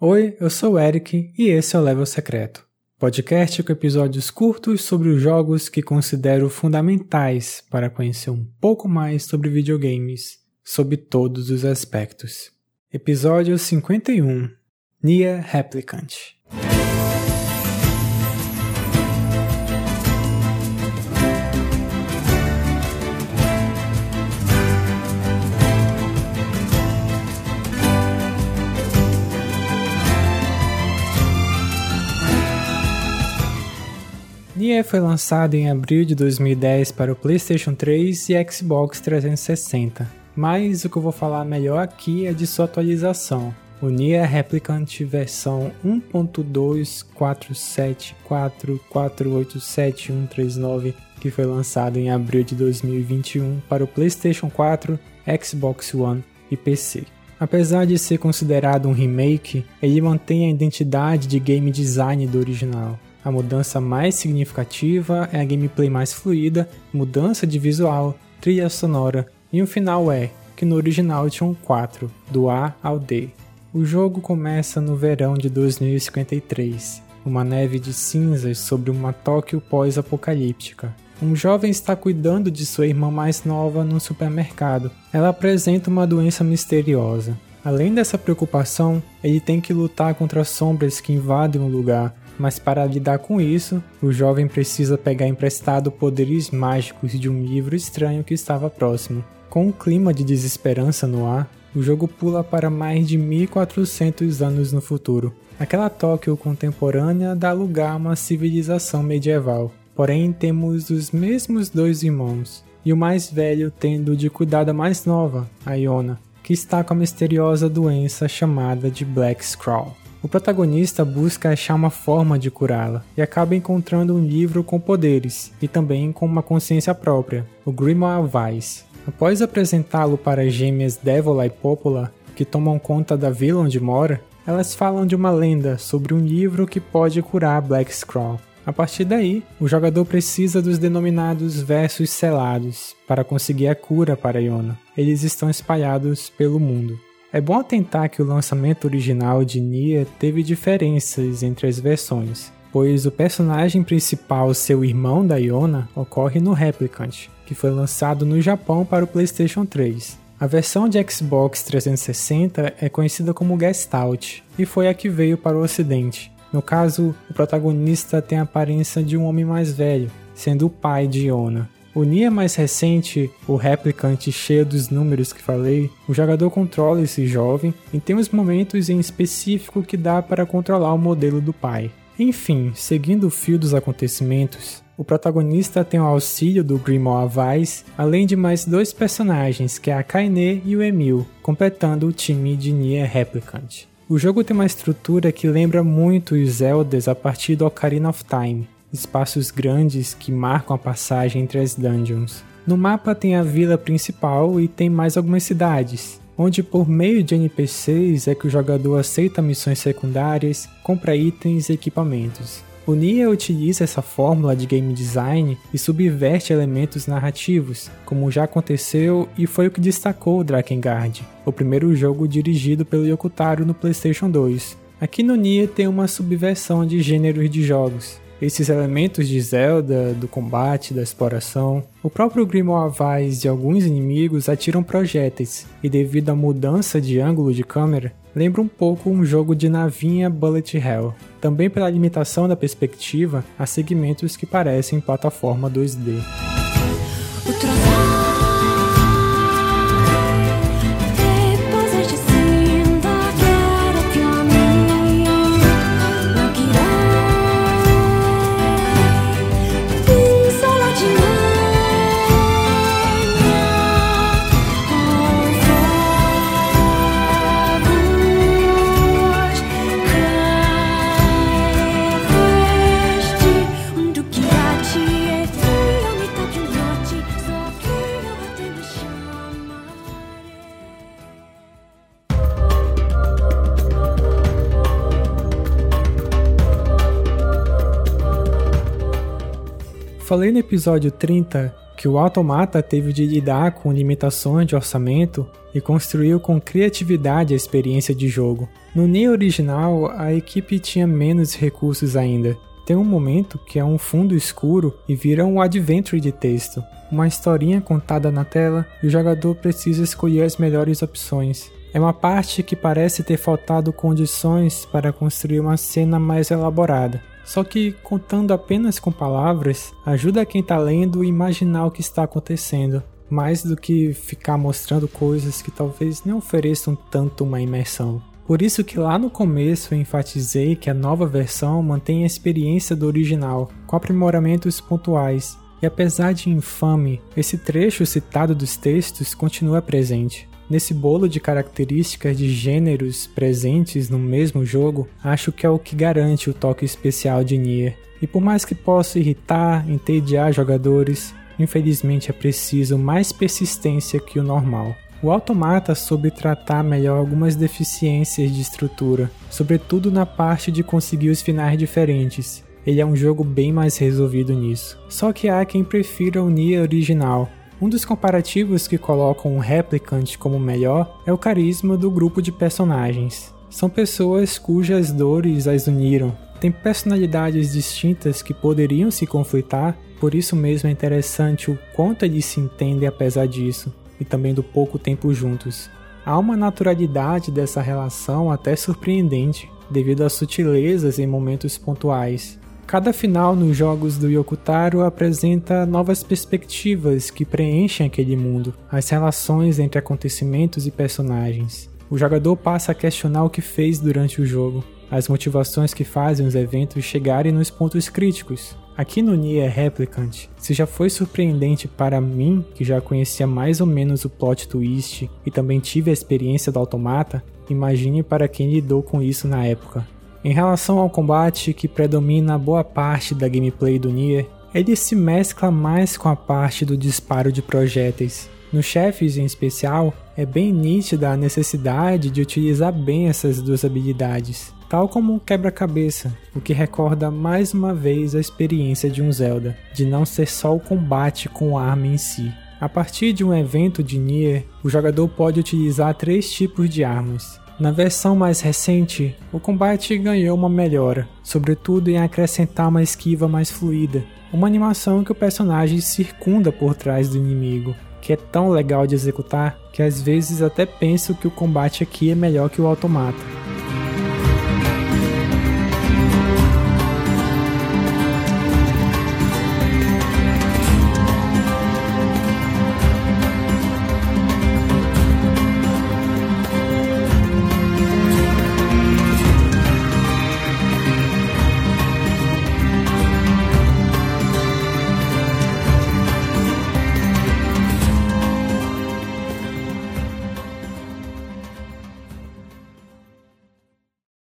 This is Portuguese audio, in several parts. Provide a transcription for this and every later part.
Oi, eu sou o Eric e esse é o Level Secreto, podcast com episódios curtos sobre os jogos que considero fundamentais para conhecer um pouco mais sobre videogames, sob todos os aspectos. Episódio 51 Nia Replicant Nier foi lançado em abril de 2010 para o PlayStation 3 e Xbox 360, mas o que eu vou falar melhor aqui é de sua atualização. O Nier Replicant versão 1.2474487.139 que foi lançado em abril de 2021 para o PlayStation 4, Xbox One e PC. Apesar de ser considerado um remake, ele mantém a identidade de game design do original. A mudança mais significativa é a gameplay mais fluida, mudança de visual, trilha sonora e o final é que no original tinham 4, do A ao D. O jogo começa no verão de 2053, uma neve de cinzas sobre uma Tóquio pós-apocalíptica. Um jovem está cuidando de sua irmã mais nova num supermercado. Ela apresenta uma doença misteriosa. Além dessa preocupação, ele tem que lutar contra sombras que invadem o lugar mas para lidar com isso, o jovem precisa pegar emprestado poderes mágicos de um livro estranho que estava próximo. Com um clima de desesperança no ar, o jogo pula para mais de 1400 anos no futuro. Aquela Tóquio contemporânea dá lugar a uma civilização medieval. Porém, temos os mesmos dois irmãos, e o mais velho tendo de cuidar da mais nova, a Iona, que está com a misteriosa doença chamada de Black Scrawl. O protagonista busca achar uma forma de curá-la e acaba encontrando um livro com poderes e também com uma consciência própria, o Grimoire Vice. Após apresentá-lo para as gêmeas Devola e Popola, que tomam conta da vila onde mora, elas falam de uma lenda sobre um livro que pode curar Black Scrawl. A partir daí, o jogador precisa dos denominados versos selados para conseguir a cura para Iona. Eles estão espalhados pelo mundo. É bom atentar que o lançamento original de Nier teve diferenças entre as versões, pois o personagem principal, seu irmão da Iona, ocorre no Replicant, que foi lançado no Japão para o PlayStation 3. A versão de Xbox 360 é conhecida como Gestalt e foi a que veio para o ocidente. No caso, o protagonista tem a aparência de um homem mais velho, sendo o pai de Iona. O Nier mais recente, o replicante cheio dos números que falei, o jogador controla esse jovem e tem os momentos em específico que dá para controlar o modelo do pai. Enfim, seguindo o fio dos acontecimentos, o protagonista tem o auxílio do Grimoire Vice, além de mais dois personagens, que é a Kaine e o Emil, completando o time de Nier Replicant. O jogo tem uma estrutura que lembra muito os Zeldas a partir do Ocarina of Time, espaços grandes que marcam a passagem entre as dungeons. No mapa tem a vila principal e tem mais algumas cidades, onde por meio de NPCs é que o jogador aceita missões secundárias, compra itens e equipamentos. O Nier utiliza essa fórmula de game design e subverte elementos narrativos, como já aconteceu e foi o que destacou Drakengard, o primeiro jogo dirigido pelo Yokotaro no PlayStation 2. Aqui no Nier tem uma subversão de gêneros de jogos, esses elementos de Zelda, do combate, da exploração. O próprio Grimoire Vaz e alguns inimigos atiram projéteis, e devido à mudança de ângulo de câmera, lembra um pouco um jogo de navinha Bullet Hell. Também pela limitação da perspectiva, há segmentos que parecem plataforma 2D. Falei no episódio 30 que o Automata teve de lidar com limitações de orçamento e construiu com criatividade a experiência de jogo. No Nier original, a equipe tinha menos recursos ainda. Tem um momento que é um fundo escuro e vira um adventure de texto, uma historinha contada na tela e o jogador precisa escolher as melhores opções. É uma parte que parece ter faltado condições para construir uma cena mais elaborada. Só que contando apenas com palavras ajuda quem está lendo a imaginar o que está acontecendo, mais do que ficar mostrando coisas que talvez não ofereçam tanto uma imersão. Por isso que lá no começo eu enfatizei que a nova versão mantém a experiência do original, com aprimoramentos pontuais, e apesar de infame, esse trecho citado dos textos continua presente. Nesse bolo de características de gêneros presentes no mesmo jogo, acho que é o que garante o toque especial de Nier. E por mais que possa irritar, entediar jogadores, infelizmente é preciso mais persistência que o normal. O Automata soube tratar melhor algumas deficiências de estrutura, sobretudo na parte de conseguir os finais diferentes. Ele é um jogo bem mais resolvido nisso. Só que há quem prefira o Nier original, um dos comparativos que colocam o Replicant como melhor é o carisma do grupo de personagens. São pessoas cujas dores as uniram, têm personalidades distintas que poderiam se conflitar, por isso mesmo é interessante o quanto eles se entendem apesar disso, e também do pouco tempo juntos. Há uma naturalidade dessa relação até surpreendente, devido às sutilezas em momentos pontuais. Cada final nos jogos do Yokotaro apresenta novas perspectivas que preenchem aquele mundo, as relações entre acontecimentos e personagens. O jogador passa a questionar o que fez durante o jogo, as motivações que fazem os eventos chegarem nos pontos críticos. Aqui no Nier Replicant, se já foi surpreendente para mim, que já conhecia mais ou menos o plot twist e também tive a experiência do automata, imagine para quem lidou com isso na época. Em relação ao combate que predomina boa parte da gameplay do Nier, ele se mescla mais com a parte do disparo de projéteis. Nos chefes em especial, é bem nítida a necessidade de utilizar bem essas duas habilidades, tal como um quebra-cabeça, o que recorda mais uma vez a experiência de um Zelda, de não ser só o combate com a arma em si. A partir de um evento de Nier, o jogador pode utilizar três tipos de armas, na versão mais recente, o combate ganhou uma melhora, sobretudo em acrescentar uma esquiva mais fluida, uma animação que o personagem circunda por trás do inimigo, que é tão legal de executar que às vezes até penso que o combate aqui é melhor que o automata.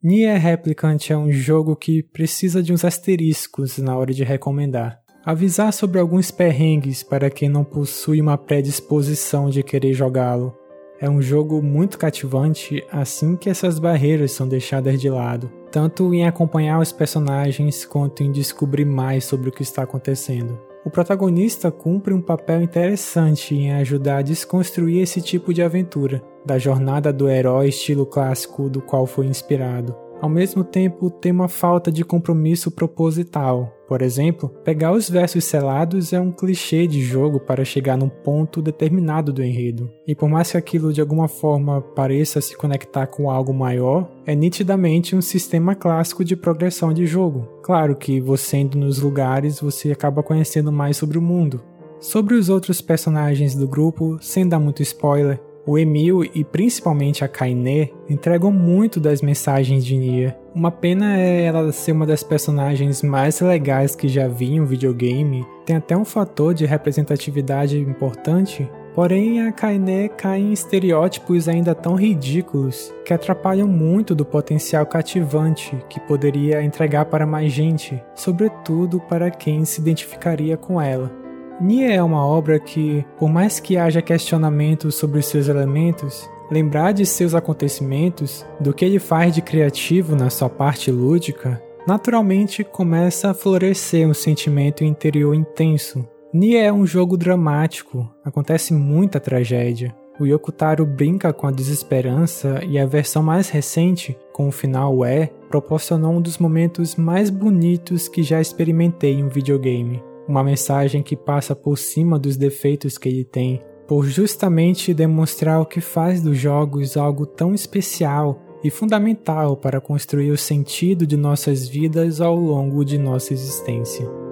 Nier Replicant é um jogo que precisa de uns asteriscos na hora de recomendar. Avisar sobre alguns perrengues para quem não possui uma predisposição de querer jogá-lo. É um jogo muito cativante assim que essas barreiras são deixadas de lado, tanto em acompanhar os personagens quanto em descobrir mais sobre o que está acontecendo. O protagonista cumpre um papel interessante em ajudar a desconstruir esse tipo de aventura, da jornada do herói estilo clássico do qual foi inspirado. Ao mesmo tempo, tem uma falta de compromisso proposital. Por exemplo, pegar os versos selados é um clichê de jogo para chegar num ponto determinado do enredo. E por mais que aquilo de alguma forma pareça se conectar com algo maior, é nitidamente um sistema clássico de progressão de jogo. Claro que você indo nos lugares, você acaba conhecendo mais sobre o mundo. Sobre os outros personagens do grupo, sem dar muito spoiler, o Emil e principalmente a Kainé entregam muito das mensagens de Nia. Uma pena é ela ser uma das personagens mais legais que já vi em um videogame. Tem até um fator de representatividade importante, Porém, a Kainé cai em estereótipos ainda tão ridículos que atrapalham muito do potencial cativante que poderia entregar para mais gente, sobretudo para quem se identificaria com ela. Nia é uma obra que, por mais que haja questionamentos sobre seus elementos, lembrar de seus acontecimentos, do que ele faz de criativo na sua parte lúdica, naturalmente começa a florescer um sentimento interior intenso, Nier é um jogo dramático, acontece muita tragédia. O Yokotaro brinca com a desesperança e a versão mais recente, com o final é, proporcionou um dos momentos mais bonitos que já experimentei em um videogame. Uma mensagem que passa por cima dos defeitos que ele tem, por justamente demonstrar o que faz dos jogos algo tão especial e fundamental para construir o sentido de nossas vidas ao longo de nossa existência.